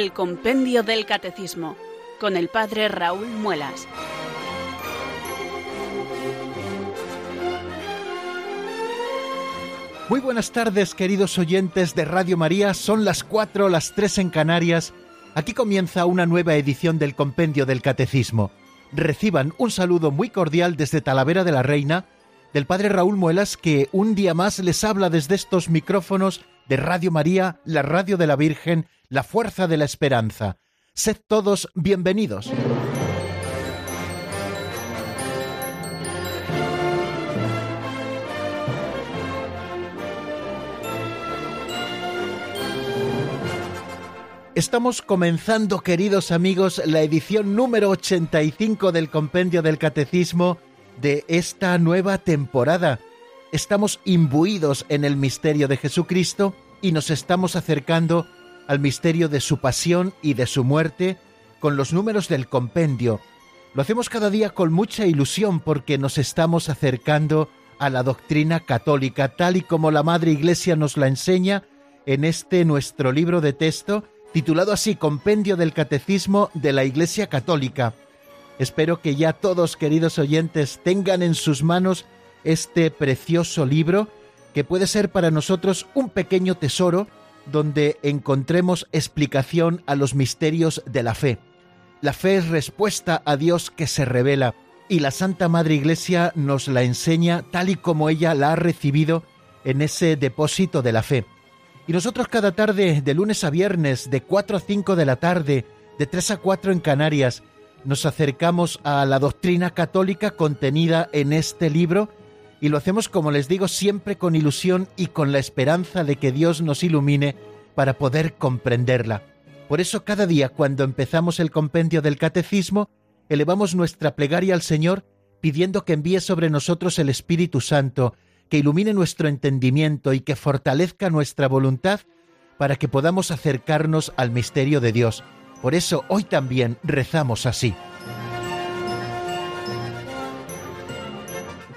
el Compendio del Catecismo con el Padre Raúl Muelas. Muy buenas tardes, queridos oyentes de Radio María. Son las cuatro, las tres en Canarias. Aquí comienza una nueva edición del Compendio del Catecismo. Reciban un saludo muy cordial desde Talavera de la Reina del Padre Raúl Muelas, que un día más les habla desde estos micrófonos de Radio María, la radio de la Virgen, la fuerza de la esperanza. Sed todos bienvenidos. Estamos comenzando, queridos amigos, la edición número 85 del Compendio del Catecismo de esta nueva temporada. Estamos imbuidos en el misterio de Jesucristo y nos estamos acercando al misterio de su pasión y de su muerte con los números del compendio. Lo hacemos cada día con mucha ilusión porque nos estamos acercando a la doctrina católica tal y como la Madre Iglesia nos la enseña en este nuestro libro de texto titulado así Compendio del Catecismo de la Iglesia Católica. Espero que ya todos, queridos oyentes, tengan en sus manos este precioso libro que puede ser para nosotros un pequeño tesoro donde encontremos explicación a los misterios de la fe. La fe es respuesta a Dios que se revela y la Santa Madre Iglesia nos la enseña tal y como ella la ha recibido en ese depósito de la fe. Y nosotros cada tarde, de lunes a viernes, de 4 a 5 de la tarde, de 3 a 4 en Canarias, nos acercamos a la doctrina católica contenida en este libro y lo hacemos, como les digo, siempre con ilusión y con la esperanza de que Dios nos ilumine para poder comprenderla. Por eso cada día cuando empezamos el compendio del catecismo, elevamos nuestra plegaria al Señor pidiendo que envíe sobre nosotros el Espíritu Santo, que ilumine nuestro entendimiento y que fortalezca nuestra voluntad para que podamos acercarnos al misterio de Dios. Por eso hoy también rezamos así.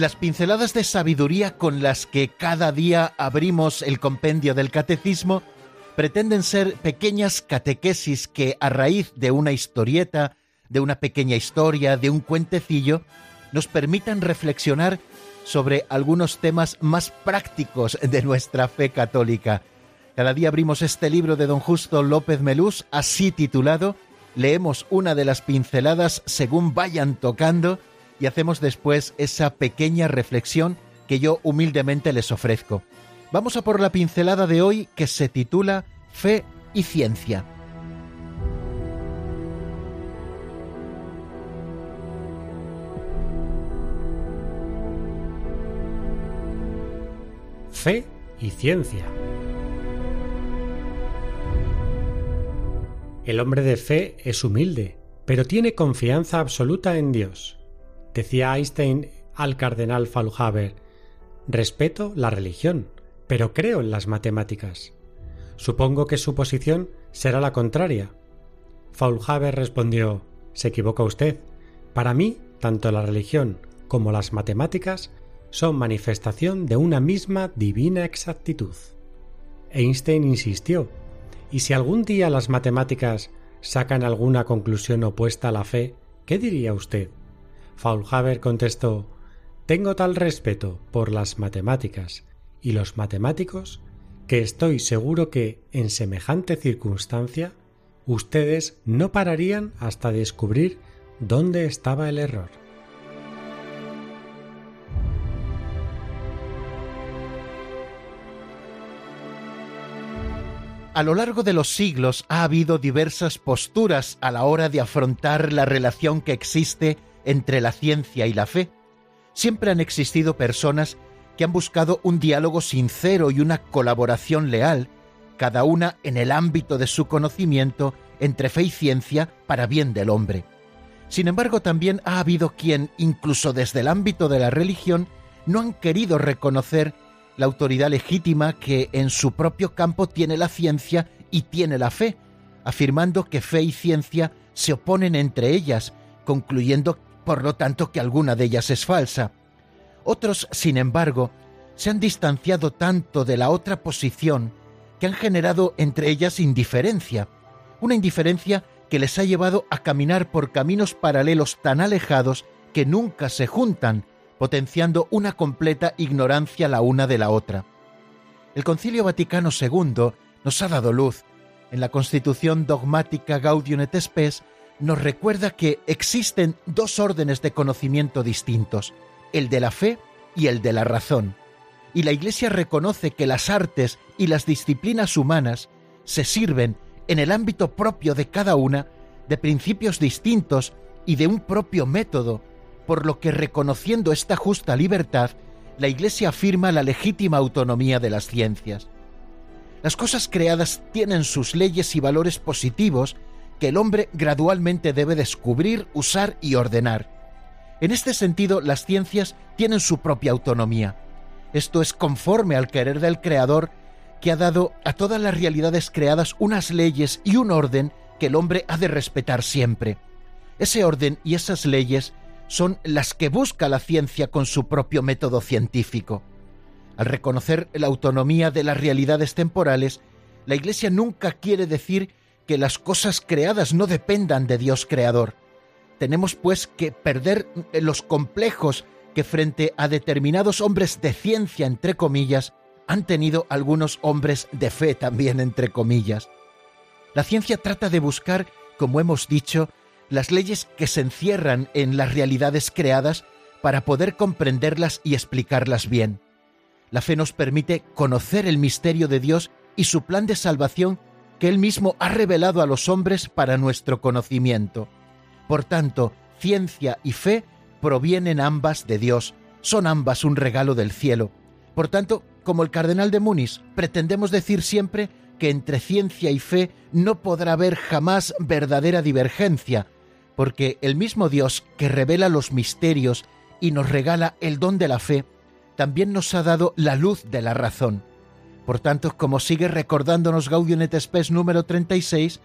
Las pinceladas de sabiduría con las que cada día abrimos el compendio del catecismo pretenden ser pequeñas catequesis que a raíz de una historieta, de una pequeña historia, de un cuentecillo, nos permitan reflexionar sobre algunos temas más prácticos de nuestra fe católica. Cada día abrimos este libro de don Justo López Melús, así titulado, leemos una de las pinceladas según vayan tocando, y hacemos después esa pequeña reflexión que yo humildemente les ofrezco. Vamos a por la pincelada de hoy que se titula Fe y Ciencia. Fe y Ciencia. El hombre de fe es humilde, pero tiene confianza absoluta en Dios. Decía Einstein al cardenal Faulhaber, respeto la religión, pero creo en las matemáticas. Supongo que su posición será la contraria. Faulhaber respondió, se equivoca usted. Para mí, tanto la religión como las matemáticas son manifestación de una misma divina exactitud. Einstein insistió, ¿y si algún día las matemáticas sacan alguna conclusión opuesta a la fe, qué diría usted? Faulhaber contestó Tengo tal respeto por las matemáticas y los matemáticos que estoy seguro que, en semejante circunstancia, ustedes no pararían hasta descubrir dónde estaba el error. A lo largo de los siglos ha habido diversas posturas a la hora de afrontar la relación que existe entre la ciencia y la fe. Siempre han existido personas que han buscado un diálogo sincero y una colaboración leal, cada una en el ámbito de su conocimiento entre fe y ciencia para bien del hombre. Sin embargo, también ha habido quien, incluso desde el ámbito de la religión, no han querido reconocer la autoridad legítima que en su propio campo tiene la ciencia y tiene la fe, afirmando que fe y ciencia se oponen entre ellas, concluyendo por lo tanto que alguna de ellas es falsa. Otros, sin embargo, se han distanciado tanto de la otra posición que han generado entre ellas indiferencia, una indiferencia que les ha llevado a caminar por caminos paralelos tan alejados que nunca se juntan, potenciando una completa ignorancia la una de la otra. El Concilio Vaticano II nos ha dado luz. En la Constitución dogmática Gaudium et Spes nos recuerda que existen dos órdenes de conocimiento distintos, el de la fe y el de la razón. Y la Iglesia reconoce que las artes y las disciplinas humanas se sirven en el ámbito propio de cada una de principios distintos y de un propio método por lo que reconociendo esta justa libertad, la Iglesia afirma la legítima autonomía de las ciencias. Las cosas creadas tienen sus leyes y valores positivos que el hombre gradualmente debe descubrir, usar y ordenar. En este sentido, las ciencias tienen su propia autonomía. Esto es conforme al querer del Creador, que ha dado a todas las realidades creadas unas leyes y un orden que el hombre ha de respetar siempre. Ese orden y esas leyes son las que busca la ciencia con su propio método científico. Al reconocer la autonomía de las realidades temporales, la Iglesia nunca quiere decir que las cosas creadas no dependan de Dios creador. Tenemos pues que perder los complejos que frente a determinados hombres de ciencia, entre comillas, han tenido algunos hombres de fe también, entre comillas. La ciencia trata de buscar, como hemos dicho, las leyes que se encierran en las realidades creadas para poder comprenderlas y explicarlas bien. La fe nos permite conocer el misterio de Dios y su plan de salvación que Él mismo ha revelado a los hombres para nuestro conocimiento. Por tanto, ciencia y fe provienen ambas de Dios, son ambas un regalo del cielo. Por tanto, como el cardenal de Muniz, pretendemos decir siempre que entre ciencia y fe no podrá haber jamás verdadera divergencia, porque el mismo Dios que revela los misterios y nos regala el don de la fe, también nos ha dado la luz de la razón. Por tanto, como sigue recordándonos Gaudium et Spes número 36,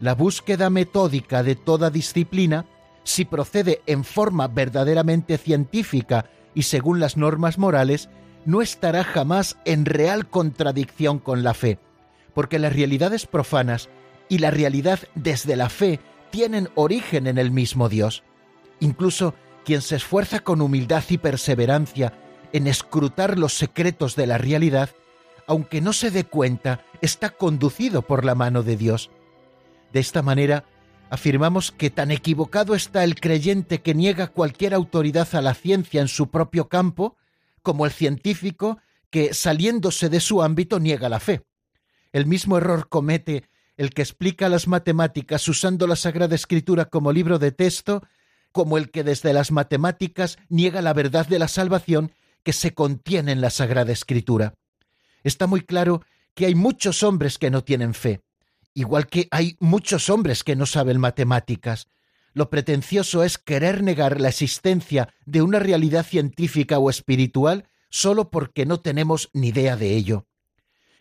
la búsqueda metódica de toda disciplina, si procede en forma verdaderamente científica y según las normas morales, no estará jamás en real contradicción con la fe, porque las realidades profanas y la realidad desde la fe tienen origen en el mismo Dios. Incluso quien se esfuerza con humildad y perseverancia en escrutar los secretos de la realidad, aunque no se dé cuenta, está conducido por la mano de Dios. De esta manera, afirmamos que tan equivocado está el creyente que niega cualquier autoridad a la ciencia en su propio campo, como el científico que, saliéndose de su ámbito, niega la fe. El mismo error comete el que explica las matemáticas usando la Sagrada Escritura como libro de texto, como el que desde las matemáticas niega la verdad de la salvación que se contiene en la Sagrada Escritura. Está muy claro que hay muchos hombres que no tienen fe, igual que hay muchos hombres que no saben matemáticas. Lo pretencioso es querer negar la existencia de una realidad científica o espiritual solo porque no tenemos ni idea de ello.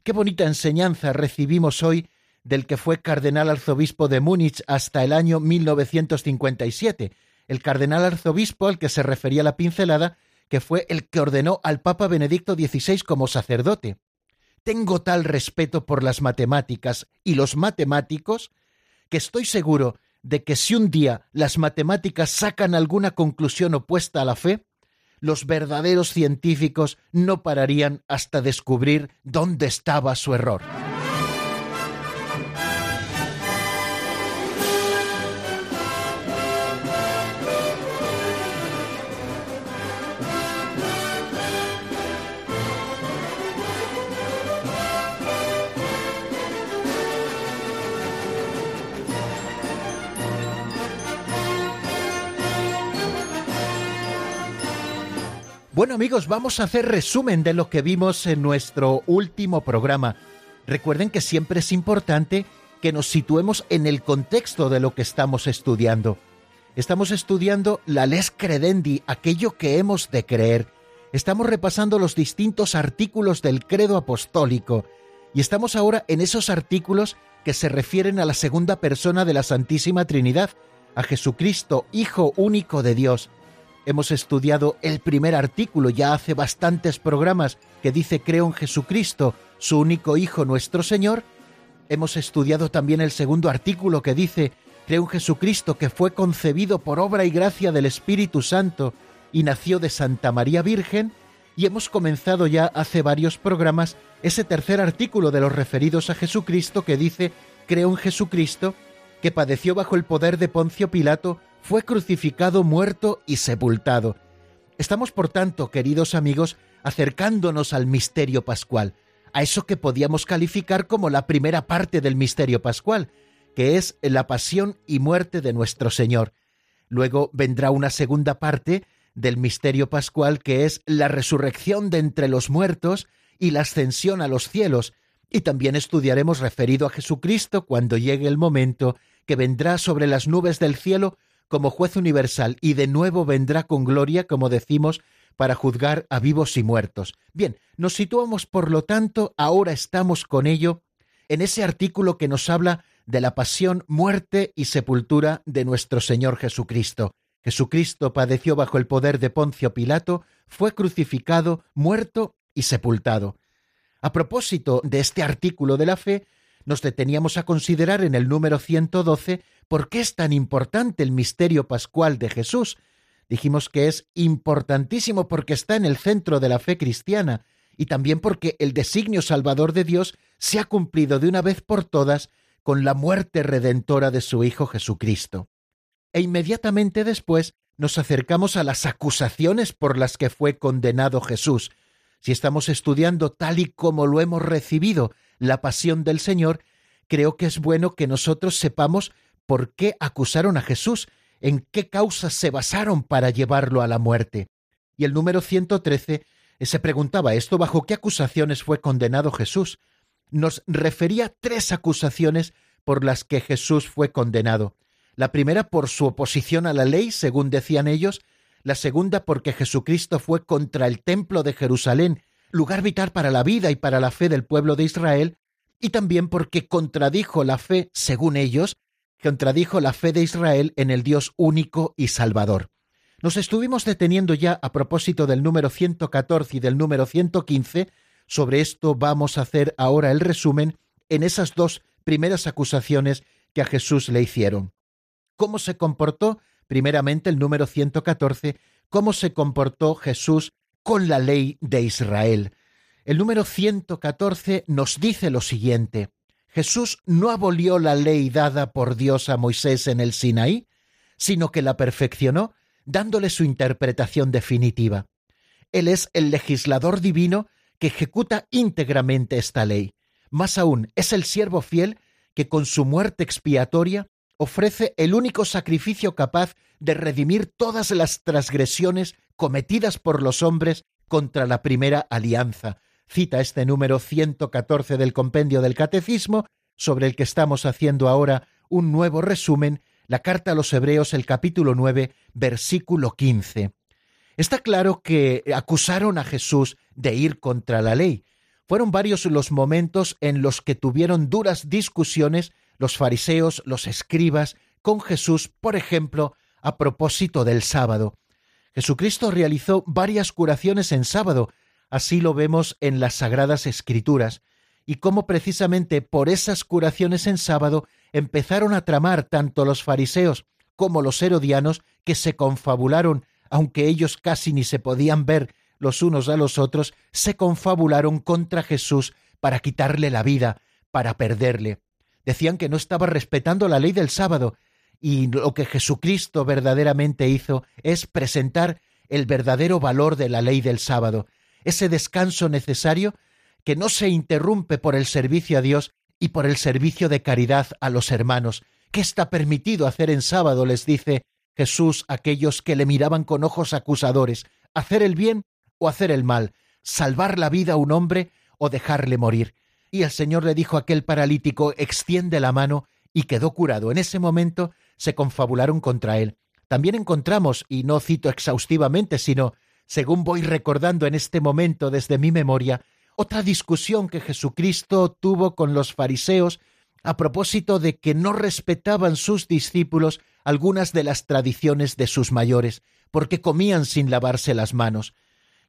Qué bonita enseñanza recibimos hoy del que fue cardenal arzobispo de Múnich hasta el año 1957, el cardenal arzobispo al que se refería la pincelada, que fue el que ordenó al Papa Benedicto XVI como sacerdote. Tengo tal respeto por las matemáticas y los matemáticos que estoy seguro de que si un día las matemáticas sacan alguna conclusión opuesta a la fe, los verdaderos científicos no pararían hasta descubrir dónde estaba su error. Bueno amigos, vamos a hacer resumen de lo que vimos en nuestro último programa. Recuerden que siempre es importante que nos situemos en el contexto de lo que estamos estudiando. Estamos estudiando la les credendi, aquello que hemos de creer. Estamos repasando los distintos artículos del credo apostólico y estamos ahora en esos artículos que se refieren a la segunda persona de la Santísima Trinidad, a Jesucristo, Hijo único de Dios, Hemos estudiado el primer artículo ya hace bastantes programas que dice creo en Jesucristo, su único Hijo nuestro Señor. Hemos estudiado también el segundo artículo que dice creo en Jesucristo que fue concebido por obra y gracia del Espíritu Santo y nació de Santa María Virgen. Y hemos comenzado ya hace varios programas ese tercer artículo de los referidos a Jesucristo que dice creo en Jesucristo que padeció bajo el poder de Poncio Pilato fue crucificado, muerto y sepultado. Estamos, por tanto, queridos amigos, acercándonos al misterio pascual, a eso que podíamos calificar como la primera parte del misterio pascual, que es la pasión y muerte de nuestro Señor. Luego vendrá una segunda parte del misterio pascual, que es la resurrección de entre los muertos y la ascensión a los cielos, y también estudiaremos referido a Jesucristo cuando llegue el momento que vendrá sobre las nubes del cielo como juez universal y de nuevo vendrá con gloria, como decimos, para juzgar a vivos y muertos. Bien, nos situamos, por lo tanto, ahora estamos con ello en ese artículo que nos habla de la pasión, muerte y sepultura de nuestro Señor Jesucristo. Jesucristo padeció bajo el poder de Poncio Pilato, fue crucificado, muerto y sepultado. A propósito de este artículo de la fe, nos deteníamos a considerar en el número 112 por qué es tan importante el misterio pascual de Jesús. Dijimos que es importantísimo porque está en el centro de la fe cristiana y también porque el designio salvador de Dios se ha cumplido de una vez por todas con la muerte redentora de su Hijo Jesucristo. E inmediatamente después nos acercamos a las acusaciones por las que fue condenado Jesús. Si estamos estudiando tal y como lo hemos recibido la pasión del Señor, creo que es bueno que nosotros sepamos por qué acusaron a Jesús, en qué causas se basaron para llevarlo a la muerte. Y el número 113 eh, se preguntaba esto, ¿bajo qué acusaciones fue condenado Jesús? Nos refería tres acusaciones por las que Jesús fue condenado. La primera por su oposición a la ley, según decían ellos, la segunda porque Jesucristo fue contra el templo de Jerusalén lugar vital para la vida y para la fe del pueblo de Israel, y también porque contradijo la fe, según ellos, contradijo la fe de Israel en el Dios único y salvador. Nos estuvimos deteniendo ya a propósito del número 114 y del número 115, sobre esto vamos a hacer ahora el resumen en esas dos primeras acusaciones que a Jesús le hicieron. ¿Cómo se comportó? Primeramente el número 114, cómo se comportó Jesús con la ley de Israel. El número 114 nos dice lo siguiente. Jesús no abolió la ley dada por Dios a Moisés en el Sinaí, sino que la perfeccionó dándole su interpretación definitiva. Él es el legislador divino que ejecuta íntegramente esta ley. Más aún, es el siervo fiel que con su muerte expiatoria ofrece el único sacrificio capaz de redimir todas las transgresiones cometidas por los hombres contra la primera alianza. Cita este número 114 del compendio del Catecismo, sobre el que estamos haciendo ahora un nuevo resumen, la carta a los Hebreos, el capítulo 9, versículo 15. Está claro que acusaron a Jesús de ir contra la ley. Fueron varios los momentos en los que tuvieron duras discusiones los fariseos, los escribas, con Jesús, por ejemplo, a propósito del sábado. Jesucristo realizó varias curaciones en sábado, así lo vemos en las Sagradas Escrituras, y cómo precisamente por esas curaciones en sábado empezaron a tramar tanto los fariseos como los herodianos que se confabularon, aunque ellos casi ni se podían ver los unos a los otros, se confabularon contra Jesús para quitarle la vida, para perderle. Decían que no estaba respetando la ley del sábado y lo que Jesucristo verdaderamente hizo es presentar el verdadero valor de la ley del sábado, ese descanso necesario que no se interrumpe por el servicio a Dios y por el servicio de caridad a los hermanos. ¿Qué está permitido hacer en sábado? les dice Jesús a aquellos que le miraban con ojos acusadores. Hacer el bien, o hacer el mal, salvar la vida a un hombre o dejarle morir. Y el Señor le dijo a aquel paralítico, extiende la mano, y quedó curado. En ese momento se confabularon contra él. También encontramos, y no cito exhaustivamente, sino según voy recordando en este momento desde mi memoria, otra discusión que Jesucristo tuvo con los fariseos a propósito de que no respetaban sus discípulos algunas de las tradiciones de sus mayores, porque comían sin lavarse las manos.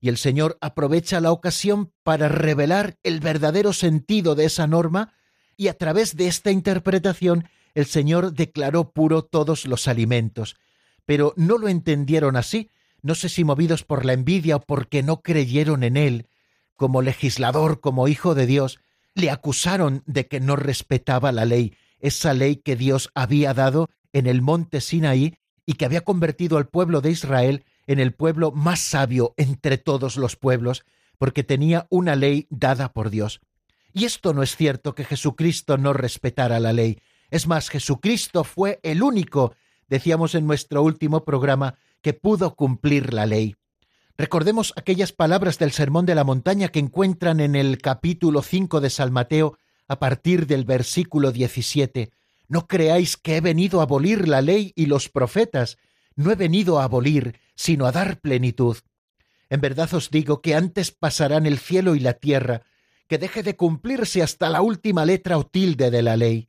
Y el Señor aprovecha la ocasión para revelar el verdadero sentido de esa norma, y a través de esta interpretación el Señor declaró puro todos los alimentos. Pero no lo entendieron así, no sé si movidos por la envidia o porque no creyeron en Él, como legislador, como hijo de Dios, le acusaron de que no respetaba la ley, esa ley que Dios había dado en el monte Sinaí y que había convertido al pueblo de Israel en el pueblo más sabio entre todos los pueblos, porque tenía una ley dada por Dios. Y esto no es cierto que Jesucristo no respetara la ley. Es más, Jesucristo fue el único, decíamos en nuestro último programa, que pudo cumplir la ley. Recordemos aquellas palabras del Sermón de la Montaña que encuentran en el capítulo 5 de San Mateo a partir del versículo 17. No creáis que he venido a abolir la ley y los profetas, no he venido a abolir, sino a dar plenitud. En verdad os digo que antes pasarán el cielo y la tierra, que deje de cumplirse hasta la última letra o tilde de la ley.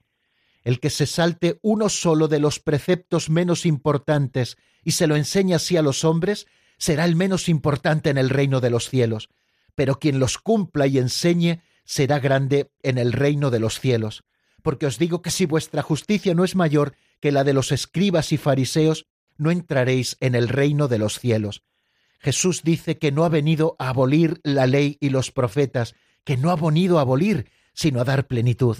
El que se salte uno solo de los preceptos menos importantes y se lo enseña así a los hombres, será el menos importante en el reino de los cielos, pero quien los cumpla y enseñe será grande en el reino de los cielos. Porque os digo que si vuestra justicia no es mayor que la de los escribas y fariseos, no entraréis en el reino de los cielos. Jesús dice que no ha venido a abolir la ley y los profetas, que no ha venido a abolir, sino a dar plenitud.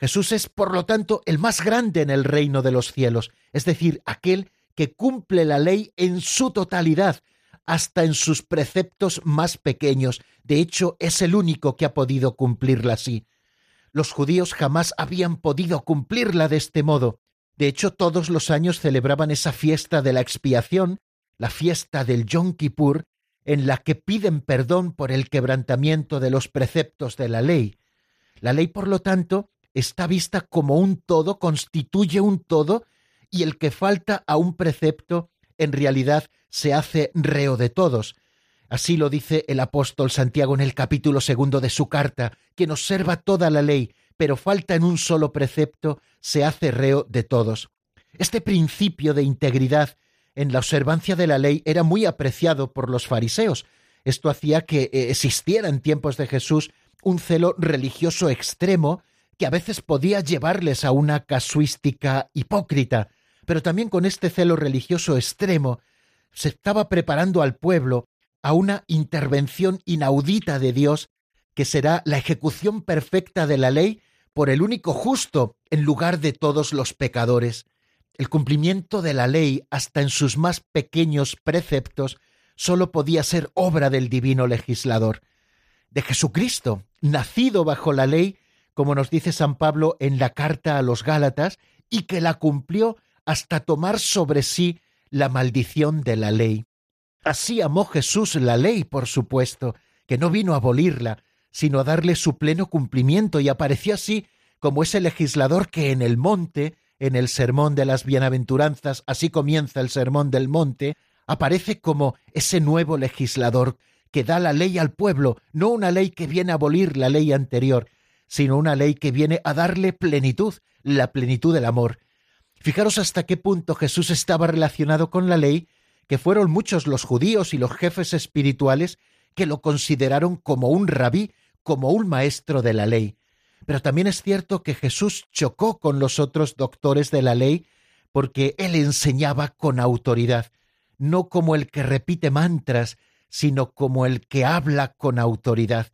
Jesús es, por lo tanto, el más grande en el reino de los cielos, es decir, aquel que cumple la ley en su totalidad, hasta en sus preceptos más pequeños. De hecho, es el único que ha podido cumplirla así. Los judíos jamás habían podido cumplirla de este modo. De hecho, todos los años celebraban esa fiesta de la expiación, la fiesta del Yom Kippur, en la que piden perdón por el quebrantamiento de los preceptos de la ley. La ley, por lo tanto, está vista como un todo, constituye un todo y el que falta a un precepto en realidad se hace reo de todos. Así lo dice el apóstol Santiago en el capítulo segundo de su carta, quien observa toda la ley, pero falta en un solo precepto, se hace reo de todos. Este principio de integridad en la observancia de la ley era muy apreciado por los fariseos. Esto hacía que eh, existiera en tiempos de Jesús un celo religioso extremo que a veces podía llevarles a una casuística hipócrita, pero también con este celo religioso extremo, se estaba preparando al pueblo a una intervención inaudita de Dios que será la ejecución perfecta de la ley por el único justo en lugar de todos los pecadores. El cumplimiento de la ley hasta en sus más pequeños preceptos sólo podía ser obra del divino legislador, de Jesucristo, nacido bajo la ley, como nos dice San Pablo en la carta a los Gálatas, y que la cumplió hasta tomar sobre sí la maldición de la ley. Así amó Jesús la ley, por supuesto, que no vino a abolirla, sino a darle su pleno cumplimiento y apareció así como ese legislador que en el monte, en el sermón de las bienaventuranzas, así comienza el sermón del monte, aparece como ese nuevo legislador que da la ley al pueblo, no una ley que viene a abolir la ley anterior, sino una ley que viene a darle plenitud, la plenitud del amor, Fijaros hasta qué punto Jesús estaba relacionado con la ley, que fueron muchos los judíos y los jefes espirituales que lo consideraron como un rabí, como un maestro de la ley. Pero también es cierto que Jesús chocó con los otros doctores de la ley porque él enseñaba con autoridad, no como el que repite mantras, sino como el que habla con autoridad.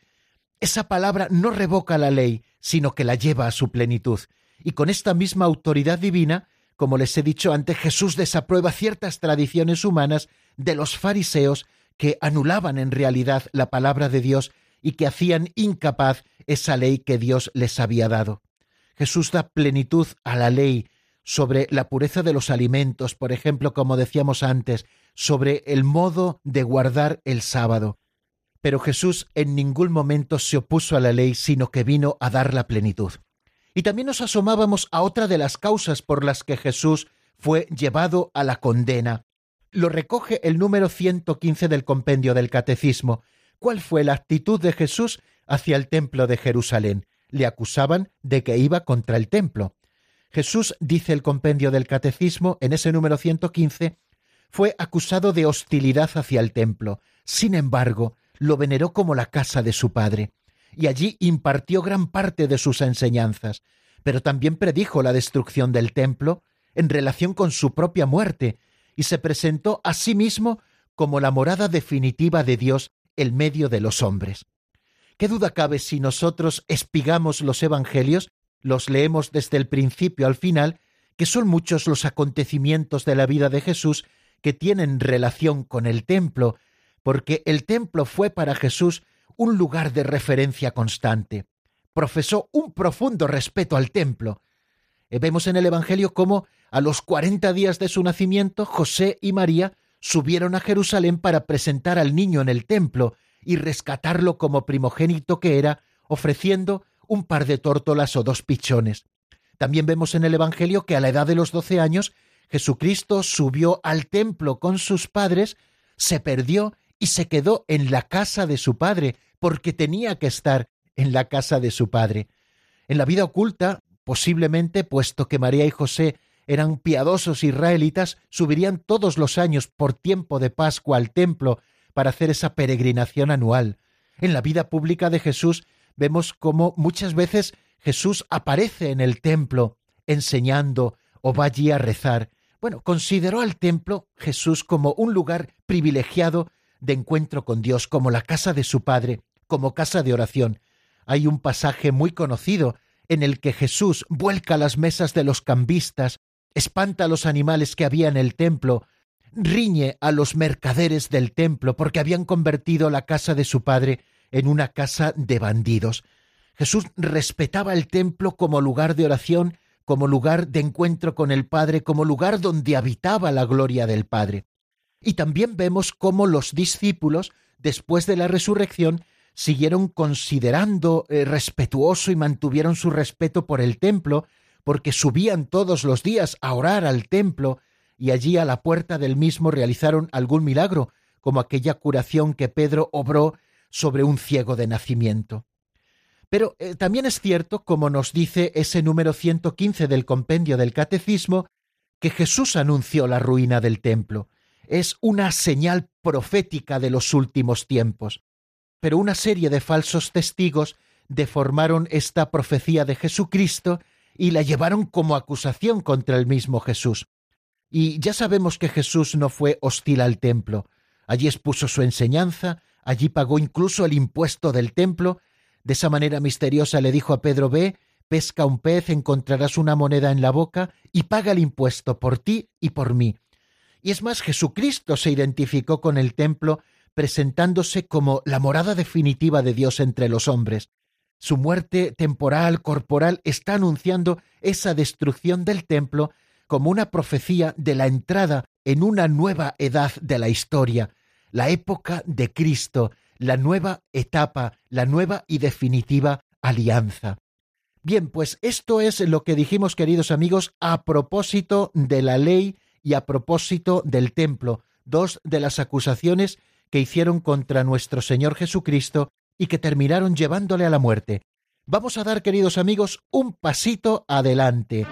Esa palabra no revoca la ley, sino que la lleva a su plenitud. Y con esta misma autoridad divina, como les he dicho antes, Jesús desaprueba ciertas tradiciones humanas de los fariseos que anulaban en realidad la palabra de Dios y que hacían incapaz esa ley que Dios les había dado. Jesús da plenitud a la ley sobre la pureza de los alimentos, por ejemplo, como decíamos antes, sobre el modo de guardar el sábado. Pero Jesús en ningún momento se opuso a la ley, sino que vino a dar la plenitud. Y también nos asomábamos a otra de las causas por las que Jesús fue llevado a la condena. Lo recoge el número 115 del compendio del Catecismo. ¿Cuál fue la actitud de Jesús hacia el templo de Jerusalén? Le acusaban de que iba contra el templo. Jesús, dice el compendio del Catecismo, en ese número 115, fue acusado de hostilidad hacia el templo. Sin embargo, lo veneró como la casa de su padre, y allí impartió gran parte de sus enseñanzas, pero también predijo la destrucción del templo en relación con su propia muerte, y se presentó a sí mismo como la morada definitiva de Dios en medio de los hombres. ¿Qué duda cabe si nosotros espigamos los Evangelios, los leemos desde el principio al final, que son muchos los acontecimientos de la vida de Jesús que tienen relación con el templo, porque el templo fue para Jesús un lugar de referencia constante. Profesó un profundo respeto al templo. Eh, vemos en el Evangelio cómo a los cuarenta días de su nacimiento José y María subieron a Jerusalén para presentar al niño en el templo y rescatarlo como primogénito que era, ofreciendo un par de tórtolas o dos pichones. También vemos en el Evangelio que a la edad de los doce años Jesucristo subió al templo con sus padres, se perdió y se quedó en la casa de su padre, porque tenía que estar en la casa de su padre. En la vida oculta, posiblemente, puesto que María y José eran piadosos israelitas, subirían todos los años por tiempo de Pascua al templo para hacer esa peregrinación anual. En la vida pública de Jesús vemos cómo muchas veces Jesús aparece en el templo enseñando o va allí a rezar. Bueno, consideró al templo Jesús como un lugar privilegiado de encuentro con Dios, como la casa de su Padre, como casa de oración. Hay un pasaje muy conocido en el que Jesús vuelca las mesas de los cambistas, espanta a los animales que había en el templo, riñe a los mercaderes del templo porque habían convertido la casa de su Padre en una casa de bandidos. Jesús respetaba el templo como lugar de oración, como lugar de encuentro con el Padre, como lugar donde habitaba la gloria del Padre. Y también vemos cómo los discípulos, después de la resurrección, siguieron considerando eh, respetuoso y mantuvieron su respeto por el templo, porque subían todos los días a orar al templo y allí a la puerta del mismo realizaron algún milagro, como aquella curación que Pedro obró sobre un ciego de nacimiento. Pero eh, también es cierto, como nos dice ese número 115 del compendio del Catecismo, que Jesús anunció la ruina del templo es una señal profética de los últimos tiempos. Pero una serie de falsos testigos deformaron esta profecía de Jesucristo y la llevaron como acusación contra el mismo Jesús. Y ya sabemos que Jesús no fue hostil al templo. Allí expuso su enseñanza, allí pagó incluso el impuesto del templo. De esa manera misteriosa le dijo a Pedro, ve, pesca un pez, encontrarás una moneda en la boca y paga el impuesto por ti y por mí. Y es más, Jesucristo se identificó con el templo presentándose como la morada definitiva de Dios entre los hombres. Su muerte temporal, corporal, está anunciando esa destrucción del templo como una profecía de la entrada en una nueva edad de la historia, la época de Cristo, la nueva etapa, la nueva y definitiva alianza. Bien, pues esto es lo que dijimos, queridos amigos, a propósito de la ley y a propósito del templo, dos de las acusaciones que hicieron contra nuestro Señor Jesucristo y que terminaron llevándole a la muerte. Vamos a dar, queridos amigos, un pasito adelante.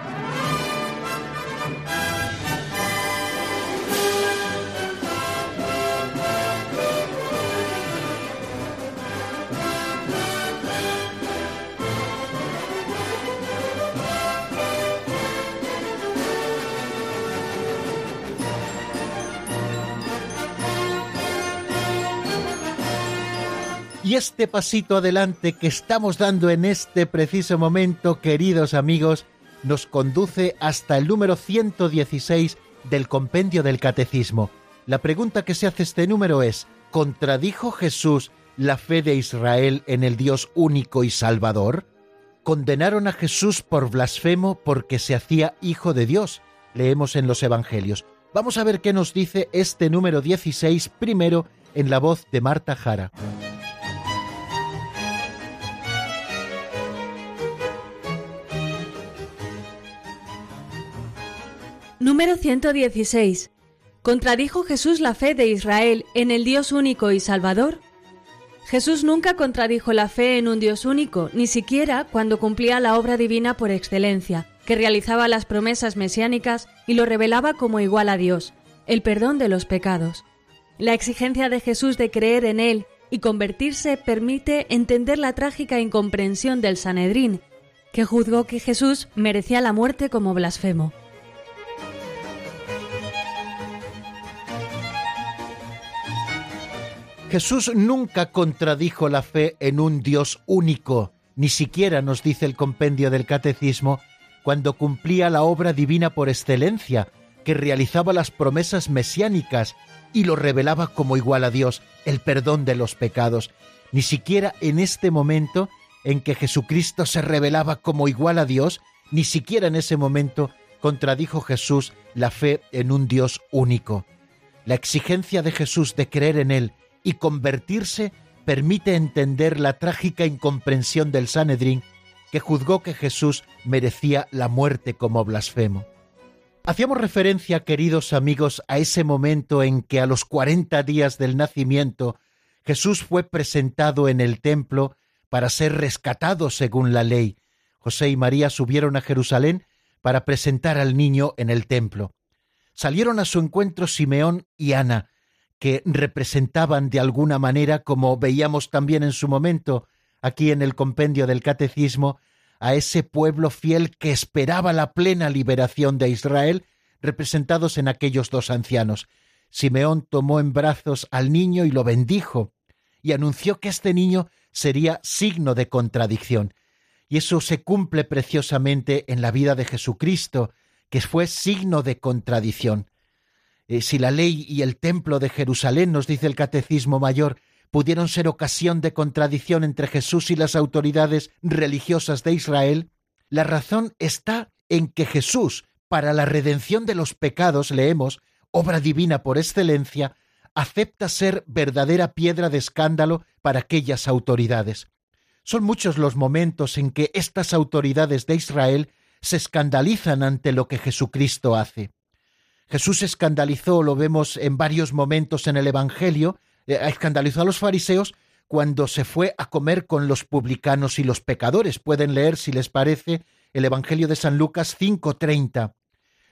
Y este pasito adelante que estamos dando en este preciso momento, queridos amigos, nos conduce hasta el número 116 del compendio del Catecismo. La pregunta que se hace este número es, ¿contradijo Jesús la fe de Israel en el Dios único y Salvador? Condenaron a Jesús por blasfemo porque se hacía hijo de Dios, leemos en los Evangelios. Vamos a ver qué nos dice este número 16 primero en la voz de Marta Jara. Número 116. ¿Contradijo Jesús la fe de Israel en el Dios único y Salvador? Jesús nunca contradijo la fe en un Dios único, ni siquiera cuando cumplía la obra divina por excelencia, que realizaba las promesas mesiánicas y lo revelaba como igual a Dios, el perdón de los pecados. La exigencia de Jesús de creer en Él y convertirse permite entender la trágica incomprensión del Sanedrín, que juzgó que Jesús merecía la muerte como blasfemo. Jesús nunca contradijo la fe en un Dios único, ni siquiera nos dice el compendio del Catecismo, cuando cumplía la obra divina por excelencia, que realizaba las promesas mesiánicas y lo revelaba como igual a Dios, el perdón de los pecados. Ni siquiera en este momento en que Jesucristo se revelaba como igual a Dios, ni siquiera en ese momento contradijo Jesús la fe en un Dios único. La exigencia de Jesús de creer en Él y convertirse permite entender la trágica incomprensión del Sanedrín que juzgó que Jesús merecía la muerte como blasfemo. Hacíamos referencia, queridos amigos, a ese momento en que a los cuarenta días del nacimiento Jesús fue presentado en el templo para ser rescatado según la ley. José y María subieron a Jerusalén para presentar al niño en el templo. Salieron a su encuentro Simeón y Ana, que representaban de alguna manera, como veíamos también en su momento aquí en el compendio del Catecismo, a ese pueblo fiel que esperaba la plena liberación de Israel, representados en aquellos dos ancianos. Simeón tomó en brazos al niño y lo bendijo, y anunció que este niño sería signo de contradicción. Y eso se cumple preciosamente en la vida de Jesucristo, que fue signo de contradicción. Eh, si la ley y el templo de Jerusalén, nos dice el Catecismo Mayor, pudieron ser ocasión de contradicción entre Jesús y las autoridades religiosas de Israel, la razón está en que Jesús, para la redención de los pecados, leemos, obra divina por excelencia, acepta ser verdadera piedra de escándalo para aquellas autoridades. Son muchos los momentos en que estas autoridades de Israel se escandalizan ante lo que Jesucristo hace. Jesús escandalizó, lo vemos en varios momentos en el Evangelio, eh, escandalizó a los fariseos cuando se fue a comer con los publicanos y los pecadores. Pueden leer, si les parece, el Evangelio de San Lucas 5:30.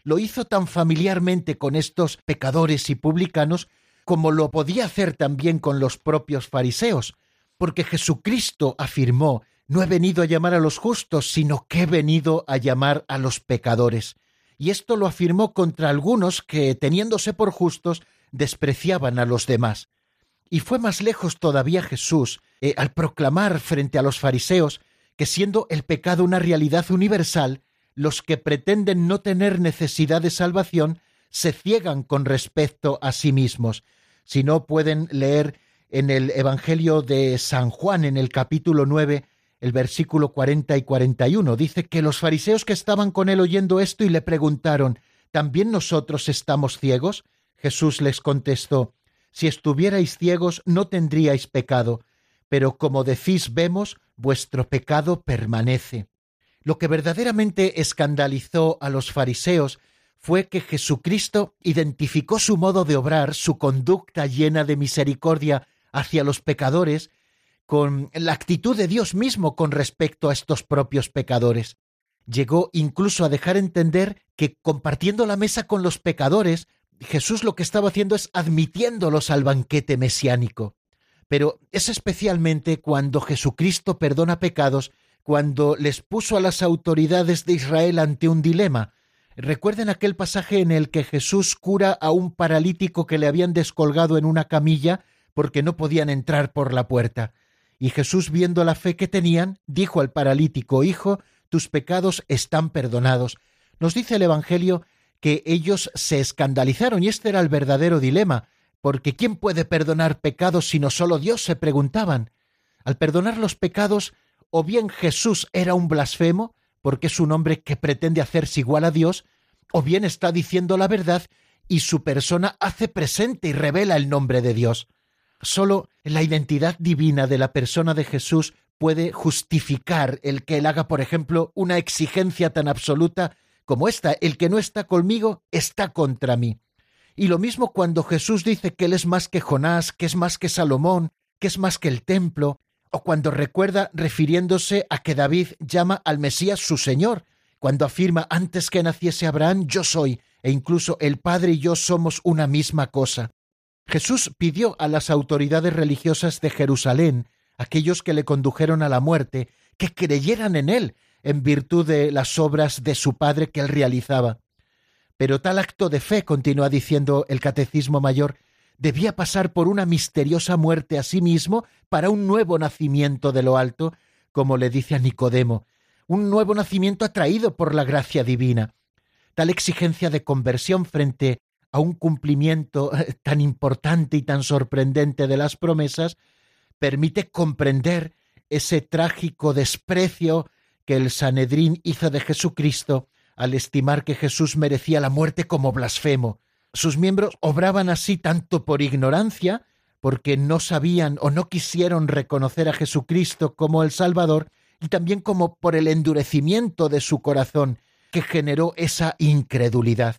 Lo hizo tan familiarmente con estos pecadores y publicanos como lo podía hacer también con los propios fariseos, porque Jesucristo afirmó, no he venido a llamar a los justos, sino que he venido a llamar a los pecadores y esto lo afirmó contra algunos que, teniéndose por justos, despreciaban a los demás. Y fue más lejos todavía Jesús eh, al proclamar frente a los fariseos que siendo el pecado una realidad universal, los que pretenden no tener necesidad de salvación se ciegan con respecto a sí mismos. Si no pueden leer en el Evangelio de San Juan, en el capítulo 9, el versículo 40 y 41. Dice que los fariseos que estaban con él oyendo esto y le preguntaron, ¿también nosotros estamos ciegos? Jesús les contestó, Si estuvierais ciegos no tendríais pecado, pero como decís vemos, vuestro pecado permanece. Lo que verdaderamente escandalizó a los fariseos fue que Jesucristo identificó su modo de obrar, su conducta llena de misericordia hacia los pecadores, con la actitud de Dios mismo con respecto a estos propios pecadores. Llegó incluso a dejar entender que compartiendo la mesa con los pecadores, Jesús lo que estaba haciendo es admitiéndolos al banquete mesiánico. Pero es especialmente cuando Jesucristo perdona pecados, cuando les puso a las autoridades de Israel ante un dilema. Recuerden aquel pasaje en el que Jesús cura a un paralítico que le habían descolgado en una camilla porque no podían entrar por la puerta. Y Jesús, viendo la fe que tenían, dijo al paralítico, Hijo, tus pecados están perdonados. Nos dice el Evangelio que ellos se escandalizaron y este era el verdadero dilema, porque ¿quién puede perdonar pecados sino solo Dios? se preguntaban. Al perdonar los pecados, o bien Jesús era un blasfemo, porque es un hombre que pretende hacerse igual a Dios, o bien está diciendo la verdad y su persona hace presente y revela el nombre de Dios. Solo la identidad divina de la persona de Jesús puede justificar el que él haga, por ejemplo, una exigencia tan absoluta como esta, el que no está conmigo está contra mí. Y lo mismo cuando Jesús dice que él es más que Jonás, que es más que Salomón, que es más que el templo, o cuando recuerda refiriéndose a que David llama al Mesías su Señor, cuando afirma antes que naciese Abraham yo soy, e incluso el Padre y yo somos una misma cosa. Jesús pidió a las autoridades religiosas de Jerusalén, aquellos que le condujeron a la muerte, que creyeran en él, en virtud de las obras de su Padre que él realizaba. Pero tal acto de fe, continúa diciendo el Catecismo Mayor, debía pasar por una misteriosa muerte a sí mismo para un nuevo nacimiento de lo alto, como le dice a Nicodemo, un nuevo nacimiento atraído por la gracia divina. Tal exigencia de conversión frente a un cumplimiento eh, tan importante y tan sorprendente de las promesas, permite comprender ese trágico desprecio que el Sanedrín hizo de Jesucristo al estimar que Jesús merecía la muerte como blasfemo. Sus miembros obraban así tanto por ignorancia, porque no sabían o no quisieron reconocer a Jesucristo como el Salvador, y también como por el endurecimiento de su corazón que generó esa incredulidad.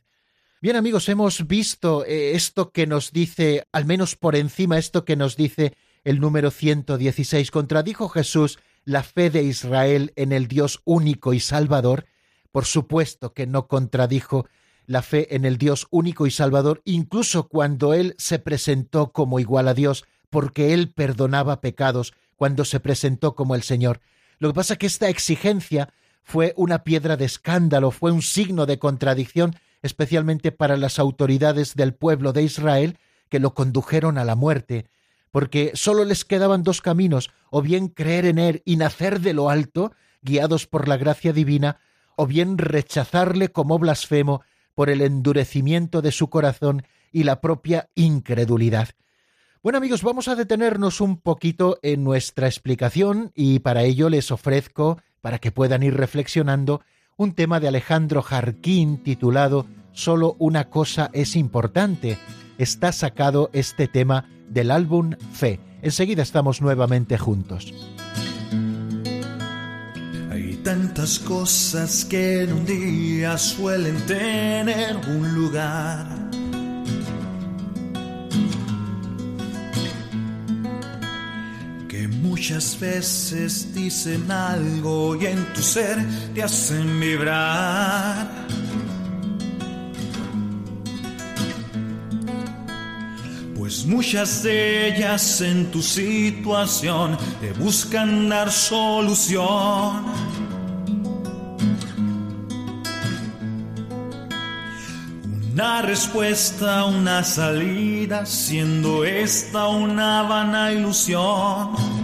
Bien amigos, hemos visto eh, esto que nos dice, al menos por encima, esto que nos dice el número 116. Contradijo Jesús la fe de Israel en el Dios único y salvador. Por supuesto que no contradijo la fe en el Dios único y salvador, incluso cuando Él se presentó como igual a Dios, porque Él perdonaba pecados cuando se presentó como el Señor. Lo que pasa es que esta exigencia fue una piedra de escándalo, fue un signo de contradicción especialmente para las autoridades del pueblo de Israel que lo condujeron a la muerte, porque sólo les quedaban dos caminos, o bien creer en Él y nacer de lo alto, guiados por la gracia divina, o bien rechazarle como blasfemo por el endurecimiento de su corazón y la propia incredulidad. Bueno amigos, vamos a detenernos un poquito en nuestra explicación y para ello les ofrezco, para que puedan ir reflexionando, un tema de Alejandro Jarquín titulado Solo una cosa es importante. Está sacado este tema del álbum Fe. Enseguida estamos nuevamente juntos. Hay tantas cosas que en un día suelen tener un lugar Muchas veces dicen algo y en tu ser te hacen vibrar. Pues muchas de ellas en tu situación te buscan dar solución. Una respuesta, una salida, siendo esta una vana ilusión.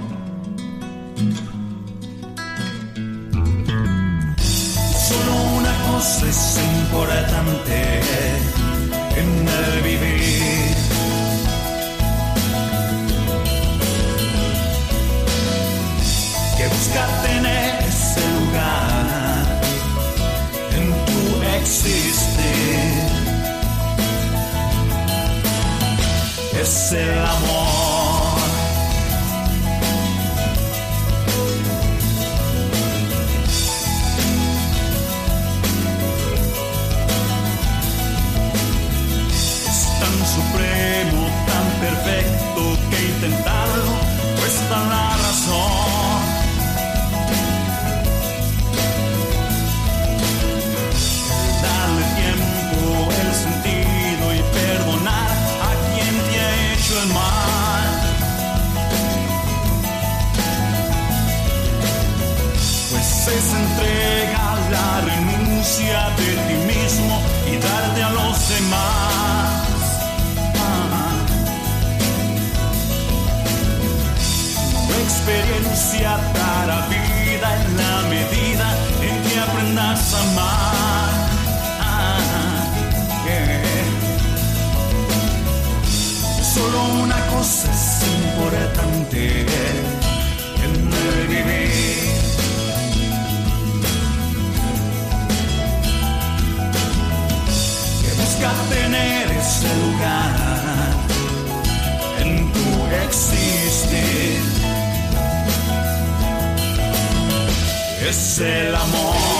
Es el amor. Experiencia dará vida en la medida en que aprendas a amar. Ah, Solo una cosa es importante en el vivir. Que busca tener ese lugar en tu existir. Es el amor.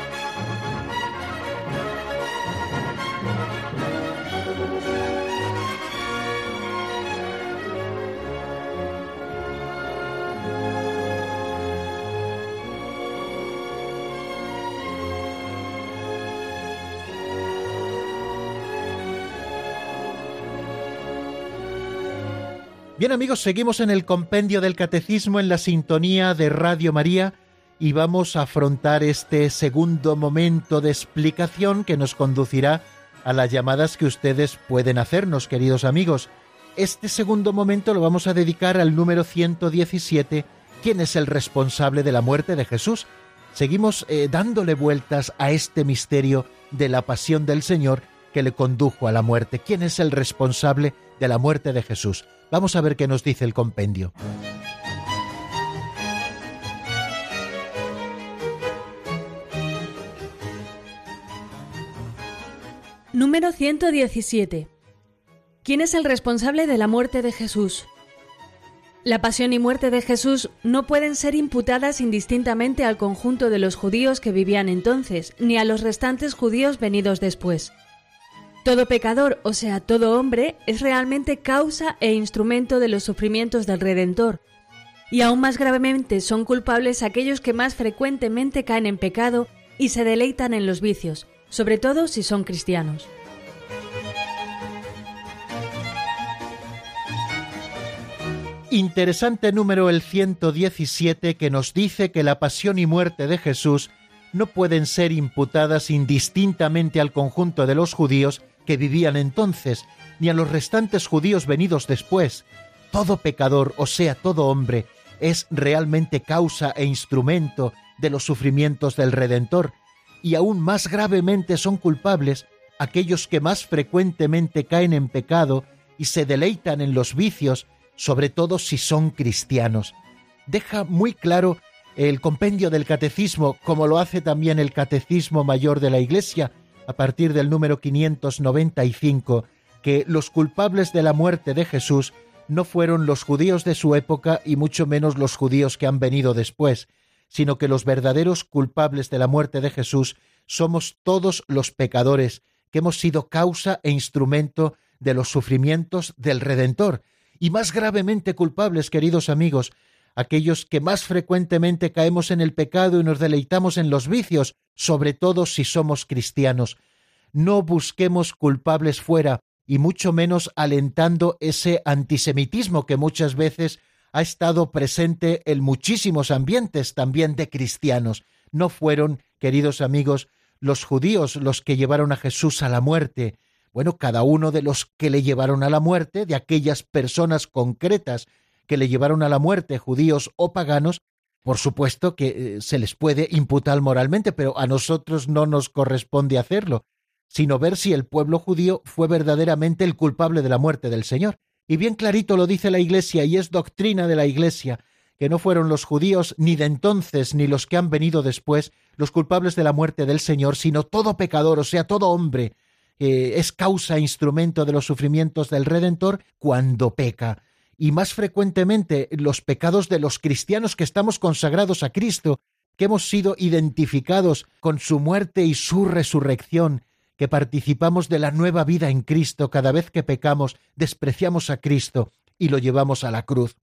Bien amigos, seguimos en el compendio del catecismo en la sintonía de Radio María y vamos a afrontar este segundo momento de explicación que nos conducirá a las llamadas que ustedes pueden hacernos, queridos amigos. Este segundo momento lo vamos a dedicar al número 117, ¿quién es el responsable de la muerte de Jesús? Seguimos eh, dándole vueltas a este misterio de la pasión del Señor que le condujo a la muerte. ¿Quién es el responsable de la muerte de Jesús? Vamos a ver qué nos dice el compendio. Número 117. ¿Quién es el responsable de la muerte de Jesús? La pasión y muerte de Jesús no pueden ser imputadas indistintamente al conjunto de los judíos que vivían entonces, ni a los restantes judíos venidos después. Todo pecador, o sea, todo hombre, es realmente causa e instrumento de los sufrimientos del Redentor, y aún más gravemente son culpables aquellos que más frecuentemente caen en pecado y se deleitan en los vicios, sobre todo si son cristianos. Interesante número el 117 que nos dice que la pasión y muerte de Jesús no pueden ser imputadas indistintamente al conjunto de los judíos que vivían entonces, ni a los restantes judíos venidos después. Todo pecador, o sea, todo hombre, es realmente causa e instrumento de los sufrimientos del Redentor, y aún más gravemente son culpables aquellos que más frecuentemente caen en pecado y se deleitan en los vicios, sobre todo si son cristianos. Deja muy claro el compendio del catecismo, como lo hace también el catecismo mayor de la Iglesia, a partir del número 595, que los culpables de la muerte de Jesús no fueron los judíos de su época y mucho menos los judíos que han venido después, sino que los verdaderos culpables de la muerte de Jesús somos todos los pecadores que hemos sido causa e instrumento de los sufrimientos del Redentor, y más gravemente culpables, queridos amigos, aquellos que más frecuentemente caemos en el pecado y nos deleitamos en los vicios, sobre todo si somos cristianos. No busquemos culpables fuera, y mucho menos alentando ese antisemitismo que muchas veces ha estado presente en muchísimos ambientes también de cristianos. No fueron, queridos amigos, los judíos los que llevaron a Jesús a la muerte. Bueno, cada uno de los que le llevaron a la muerte, de aquellas personas concretas que le llevaron a la muerte, judíos o paganos, por supuesto que eh, se les puede imputar moralmente, pero a nosotros no nos corresponde hacerlo, sino ver si el pueblo judío fue verdaderamente el culpable de la muerte del Señor. Y bien clarito lo dice la Iglesia y es doctrina de la Iglesia, que no fueron los judíos ni de entonces ni los que han venido después los culpables de la muerte del Señor, sino todo pecador, o sea, todo hombre, que es causa e instrumento de los sufrimientos del Redentor cuando peca. Y más frecuentemente los pecados de los cristianos que estamos consagrados a Cristo, que hemos sido identificados con su muerte y su resurrección, que participamos de la nueva vida en Cristo cada vez que pecamos, despreciamos a Cristo y lo llevamos a la cruz.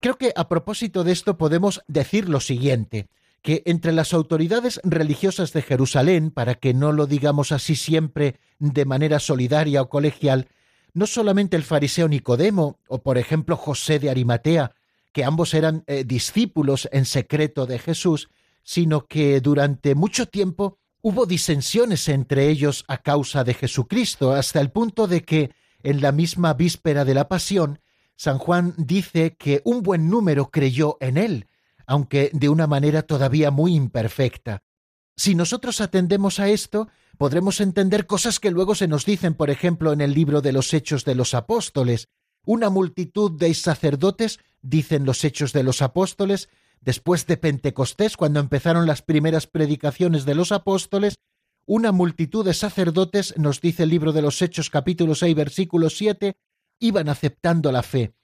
Creo que a propósito de esto podemos decir lo siguiente, que entre las autoridades religiosas de Jerusalén, para que no lo digamos así siempre de manera solidaria o colegial, no solamente el fariseo Nicodemo o por ejemplo José de Arimatea, que ambos eran eh, discípulos en secreto de Jesús, sino que durante mucho tiempo hubo disensiones entre ellos a causa de Jesucristo, hasta el punto de que en la misma víspera de la pasión, San Juan dice que un buen número creyó en él, aunque de una manera todavía muy imperfecta. Si nosotros atendemos a esto, podremos entender cosas que luego se nos dicen, por ejemplo, en el libro de los Hechos de los Apóstoles. Una multitud de sacerdotes, dicen los Hechos de los Apóstoles, después de Pentecostés, cuando empezaron las primeras predicaciones de los apóstoles, una multitud de sacerdotes, nos dice el libro de los Hechos capítulo 6 versículo 7, iban aceptando la fe.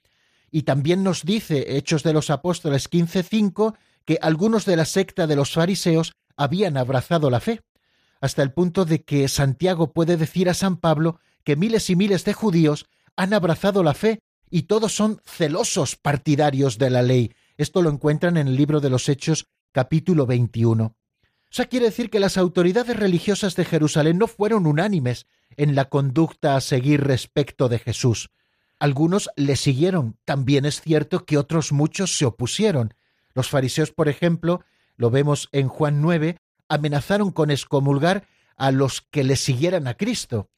Y también nos dice Hechos de los Apóstoles 15.5 que algunos de la secta de los fariseos habían abrazado la fe, hasta el punto de que Santiago puede decir a San Pablo que miles y miles de judíos han abrazado la fe y todos son celosos partidarios de la ley. Esto lo encuentran en el libro de los Hechos capítulo 21. O sea, quiere decir que las autoridades religiosas de Jerusalén no fueron unánimes en la conducta a seguir respecto de Jesús. Algunos le siguieron. También es cierto que otros muchos se opusieron. Los fariseos, por ejemplo, lo vemos en Juan 9, amenazaron con excomulgar a los que le siguieran a Cristo.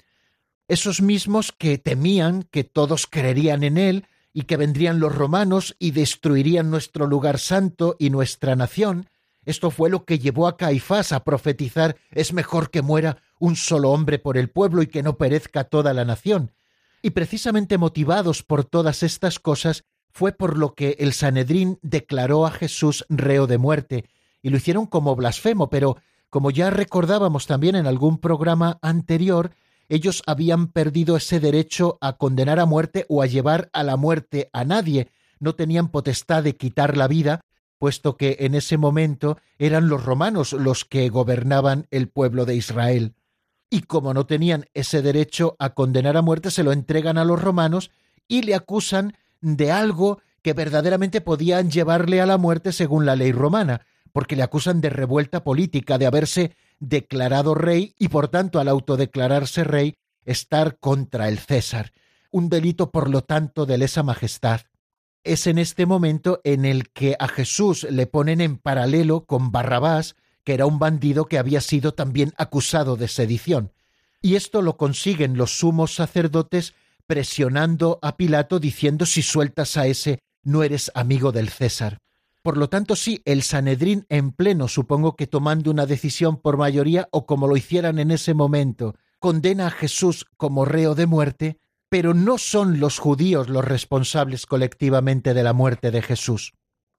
Esos mismos que temían que todos creerían en Él y que vendrían los romanos y destruirían nuestro lugar santo y nuestra nación. Esto fue lo que llevó a Caifás a profetizar es mejor que muera un solo hombre por el pueblo y que no perezca toda la nación. Y precisamente motivados por todas estas cosas, fue por lo que el Sanedrín declaró a Jesús reo de muerte, y lo hicieron como blasfemo, pero como ya recordábamos también en algún programa anterior, ellos habían perdido ese derecho a condenar a muerte o a llevar a la muerte a nadie, no tenían potestad de quitar la vida, puesto que en ese momento eran los romanos los que gobernaban el pueblo de Israel. Y como no tenían ese derecho a condenar a muerte, se lo entregan a los romanos y le acusan de algo que verdaderamente podían llevarle a la muerte según la ley romana, porque le acusan de revuelta política, de haberse declarado rey y por tanto al autodeclararse rey estar contra el César, un delito por lo tanto de lesa majestad. Es en este momento en el que a Jesús le ponen en paralelo con Barrabás, que era un bandido que había sido también acusado de sedición. Y esto lo consiguen los sumos sacerdotes presionando a Pilato diciendo si sueltas a ese no eres amigo del César. Por lo tanto, sí, el Sanedrín en pleno, supongo que tomando una decisión por mayoría o como lo hicieran en ese momento, condena a Jesús como reo de muerte, pero no son los judíos los responsables colectivamente de la muerte de Jesús.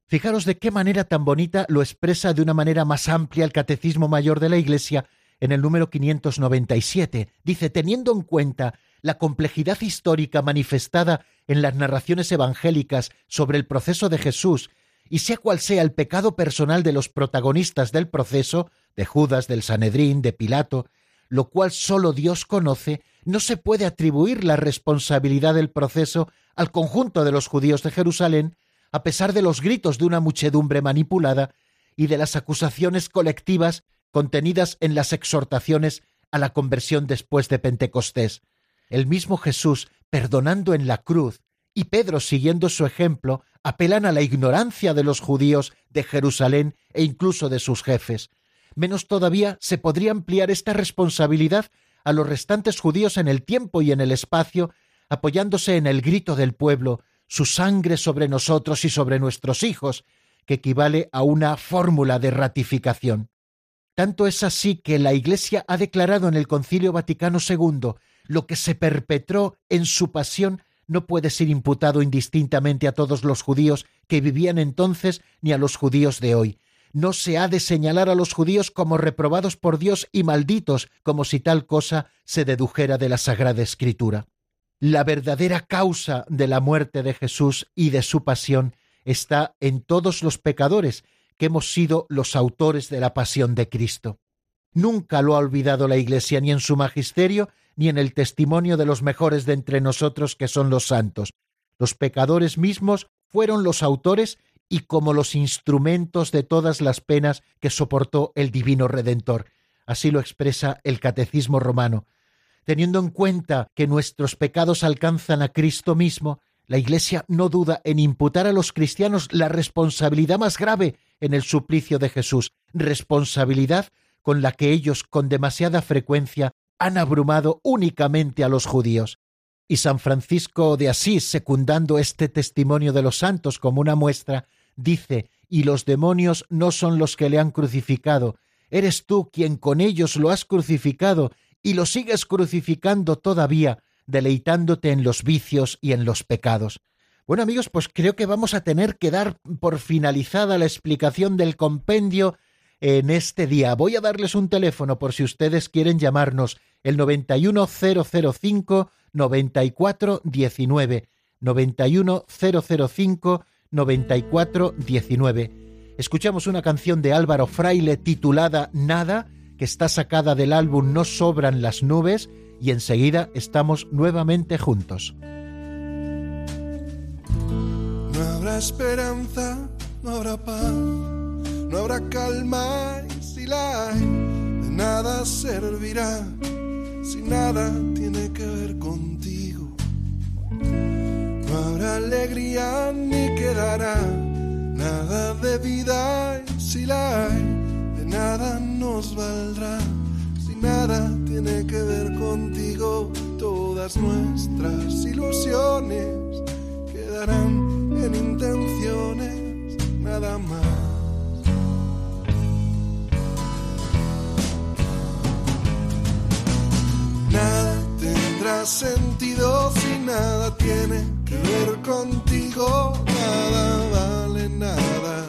Fijaros de qué manera tan bonita lo expresa de una manera más amplia el Catecismo Mayor de la Iglesia en el número 597. Dice, teniendo en cuenta la complejidad histórica manifestada en las narraciones evangélicas sobre el proceso de Jesús, y sea cual sea el pecado personal de los protagonistas del proceso, de Judas, del Sanedrín, de Pilato, lo cual sólo Dios conoce, no se puede atribuir la responsabilidad del proceso al conjunto de los judíos de Jerusalén, a pesar de los gritos de una muchedumbre manipulada y de las acusaciones colectivas contenidas en las exhortaciones a la conversión después de Pentecostés. El mismo Jesús, perdonando en la cruz, y Pedro, siguiendo su ejemplo, apelan a la ignorancia de los judíos de Jerusalén e incluso de sus jefes. Menos todavía se podría ampliar esta responsabilidad a los restantes judíos en el tiempo y en el espacio, apoyándose en el grito del pueblo su sangre sobre nosotros y sobre nuestros hijos, que equivale a una fórmula de ratificación. Tanto es así que la Iglesia ha declarado en el Concilio Vaticano II lo que se perpetró en su pasión no puede ser imputado indistintamente a todos los judíos que vivían entonces ni a los judíos de hoy. No se ha de señalar a los judíos como reprobados por Dios y malditos, como si tal cosa se dedujera de la Sagrada Escritura. La verdadera causa de la muerte de Jesús y de su pasión está en todos los pecadores que hemos sido los autores de la pasión de Cristo. Nunca lo ha olvidado la Iglesia ni en su magisterio ni en el testimonio de los mejores de entre nosotros que son los santos. Los pecadores mismos fueron los autores y como los instrumentos de todas las penas que soportó el Divino Redentor. Así lo expresa el Catecismo romano. Teniendo en cuenta que nuestros pecados alcanzan a Cristo mismo, la Iglesia no duda en imputar a los cristianos la responsabilidad más grave en el suplicio de Jesús, responsabilidad con la que ellos con demasiada frecuencia han abrumado únicamente a los judíos. Y San Francisco de Asís, secundando este testimonio de los santos como una muestra, dice, y los demonios no son los que le han crucificado, eres tú quien con ellos lo has crucificado y lo sigues crucificando todavía, deleitándote en los vicios y en los pecados. Bueno amigos, pues creo que vamos a tener que dar por finalizada la explicación del compendio en este día. Voy a darles un teléfono por si ustedes quieren llamarnos, el 91005 9419 91005 9419. Escuchamos una canción de Álvaro Fraile titulada Nada, que está sacada del álbum No sobran las nubes y enseguida estamos nuevamente juntos. No habrá esperanza, no habrá paz, no habrá calma y si la hay, de nada servirá si nada tiene que ver contigo. No habrá alegría ni quedará nada de vida y si la hay, de nada nos valdrá nada tiene que ver contigo. Todas nuestras ilusiones quedarán en intenciones, nada más. Nada tendrá sentido si nada tiene que ver contigo. Nada vale nada.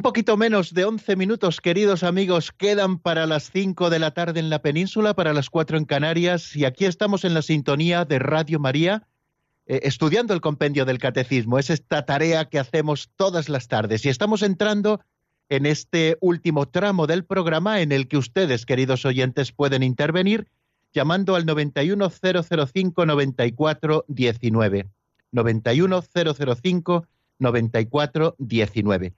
Un poquito menos de 11 minutos, queridos amigos, quedan para las 5 de la tarde en la península, para las 4 en Canarias, y aquí estamos en la sintonía de Radio María, eh, estudiando el compendio del catecismo. Es esta tarea que hacemos todas las tardes, y estamos entrando en este último tramo del programa en el que ustedes, queridos oyentes, pueden intervenir llamando al 91005-9419. 91005-9419.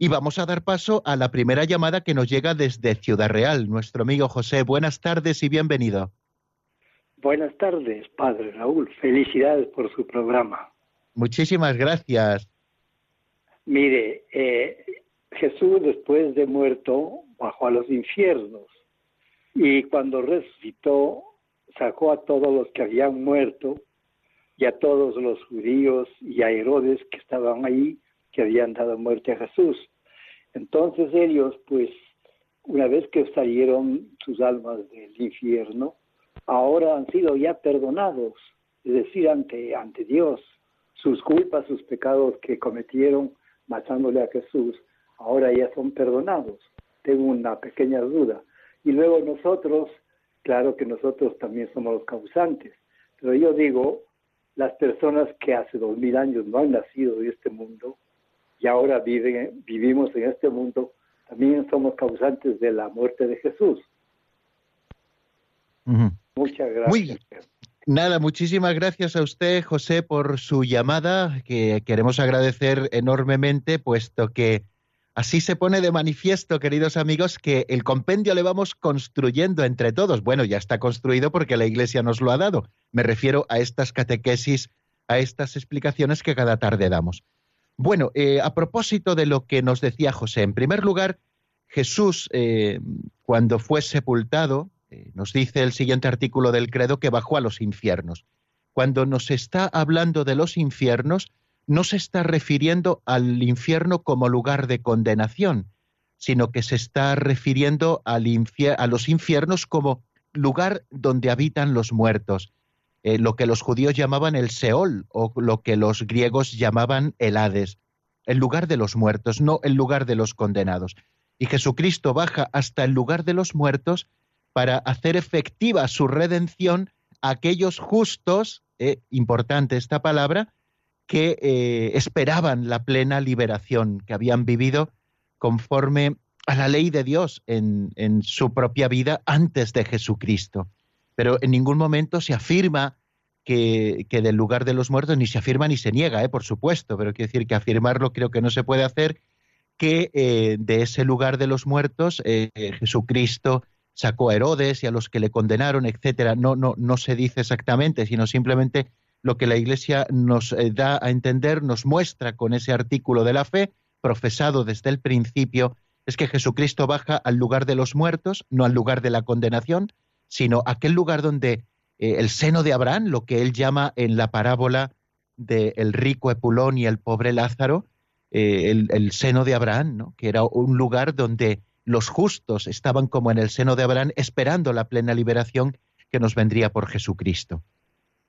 Y vamos a dar paso a la primera llamada que nos llega desde Ciudad Real. Nuestro amigo José, buenas tardes y bienvenido. Buenas tardes, padre Raúl. Felicidades por su programa. Muchísimas gracias. Mire, eh, Jesús después de muerto bajó a los infiernos Y cuando resucitó, sacó a todos los que habían muerto y a todos los judíos y a Herodes que estaban ahí, que habían dado muerte a Jesús. Entonces ellos, pues, una vez que salieron sus almas del infierno, ahora han sido ya perdonados, es decir, ante, ante Dios, sus culpas, sus pecados que cometieron matándole a Jesús, ahora ya son perdonados. Tengo una pequeña duda. Y luego nosotros, claro que nosotros también somos los causantes, pero yo digo, las personas que hace dos mil años no han nacido de este mundo y ahora viven, vivimos en este mundo, también somos causantes de la muerte de Jesús. Muchas gracias. Nada, muchísimas gracias a usted, José, por su llamada, que queremos agradecer enormemente, puesto que así se pone de manifiesto, queridos amigos, que el compendio le vamos construyendo entre todos. Bueno, ya está construido porque la Iglesia nos lo ha dado. Me refiero a estas catequesis, a estas explicaciones que cada tarde damos. Bueno, eh, a propósito de lo que nos decía José, en primer lugar, Jesús, eh, cuando fue sepultado, eh, nos dice el siguiente artículo del credo que bajó a los infiernos. Cuando nos está hablando de los infiernos, no se está refiriendo al infierno como lugar de condenación, sino que se está refiriendo a los infiernos como lugar donde habitan los muertos, eh, lo que los judíos llamaban el Seol o lo que los griegos llamaban el Hades, el lugar de los muertos, no el lugar de los condenados. Y Jesucristo baja hasta el lugar de los muertos para hacer efectiva su redención a aquellos justos, eh, importante esta palabra, que eh, esperaban la plena liberación, que habían vivido conforme a la ley de Dios en, su propia vida antes de Jesucristo. Pero en ningún momento se afirma que, del lugar de los muertos, ni se afirma ni se niega, eh, por supuesto, pero quiero decir que afirmarlo creo que no se puede hacer, que de ese lugar de los muertos Jesucristo sacó a Herodes y a los que le condenaron, etcétera. No, no, no se dice exactamente, sino simplemente lo que la Iglesia nos eh, da a entender, nos muestra con ese artículo de la fe, profesado desde el principio, es que Jesucristo baja al lugar de los muertos, no al lugar de la condenación, sino aquel lugar donde eh, el seno de Abraham, lo que él llama en la parábola del rico Epulón y el pobre Lázaro, eh, el, seno de Abraham, ¿no? que era un lugar donde los justos estaban como en el seno de Abraham esperando la plena liberación que nos vendría por Jesucristo.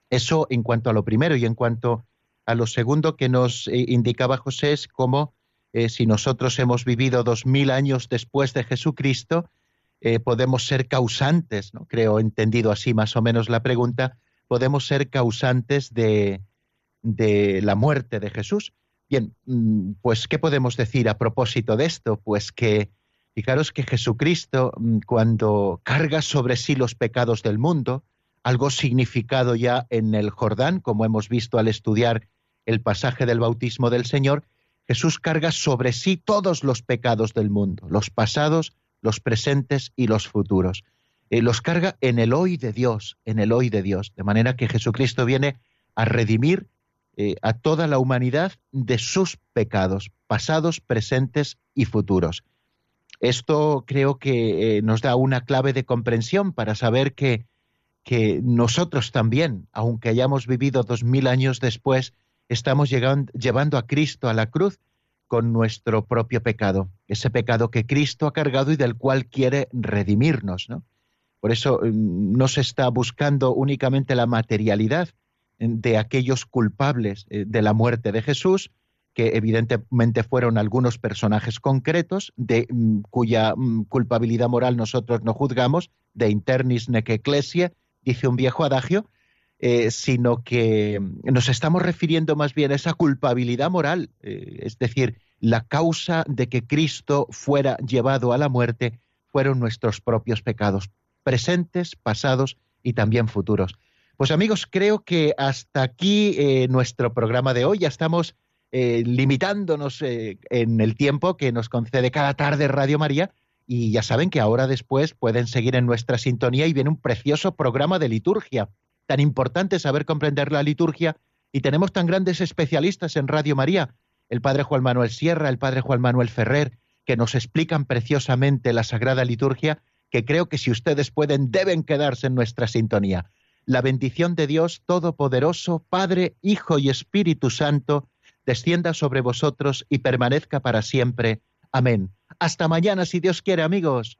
Eso en cuanto a lo primero y en cuanto a lo segundo que nos eh, indicaba José es cómo eh, si nosotros hemos vivido dos mil años después de Jesucristo, eh, podemos ser causantes, ¿no? creo entendido así más o menos la pregunta, podemos ser causantes de, de la muerte de Jesús. Bien, mm, pues ¿qué podemos decir a propósito de esto? Pues que Fijaros que Jesucristo, mm, cuando carga sobre sí los pecados del mundo, algo significado ya en el Jordán, como hemos visto al estudiar el pasaje del bautismo del Señor, Jesús carga sobre sí todos los pecados del mundo, los pasados, los presentes y los futuros. Eh, los carga en el hoy de Dios, en el hoy de Dios, de manera que Jesucristo viene a redimir eh, a toda la humanidad de sus pecados, pasados, presentes y futuros. Esto creo que eh, nos da una clave de comprensión para saber que, que nosotros también, aunque hayamos vivido dos mil años después, estamos llevando a Cristo a la cruz con nuestro propio pecado, ese pecado que Cristo ha cargado y del cual quiere redimirnos. ¿no? Por eso mm, no se está buscando únicamente la materialidad de aquellos culpables eh, de la muerte de Jesús, que evidentemente fueron algunos personajes concretos, de mm, cuya mm, culpabilidad moral nosotros no juzgamos, de internis nec ecclesia, dice un viejo adagio, eh, sino que mm, nos estamos refiriendo más bien a esa culpabilidad moral, eh, es decir, la causa de que Cristo fuera llevado a la muerte fueron nuestros propios pecados, presentes, pasados y también futuros. Pues amigos, creo que hasta aquí eh, nuestro programa de hoy. Ya estamos limitándonos en el tiempo que nos concede cada tarde Radio María. Y ya saben que ahora después pueden seguir en nuestra sintonía y viene un precioso programa de liturgia. Tan importante saber comprender la liturgia y tenemos tan grandes especialistas en Radio María, el padre Juan Manuel Sierra, el padre Juan Manuel Ferrer, que nos explican preciosamente la Sagrada Liturgia, que creo que si ustedes pueden, deben quedarse en nuestra sintonía. La bendición de Dios Todopoderoso, Padre, Hijo y Espíritu Santo, descienda sobre vosotros y permanezca para siempre. Amén. Hasta mañana, si Dios quiere, amigos.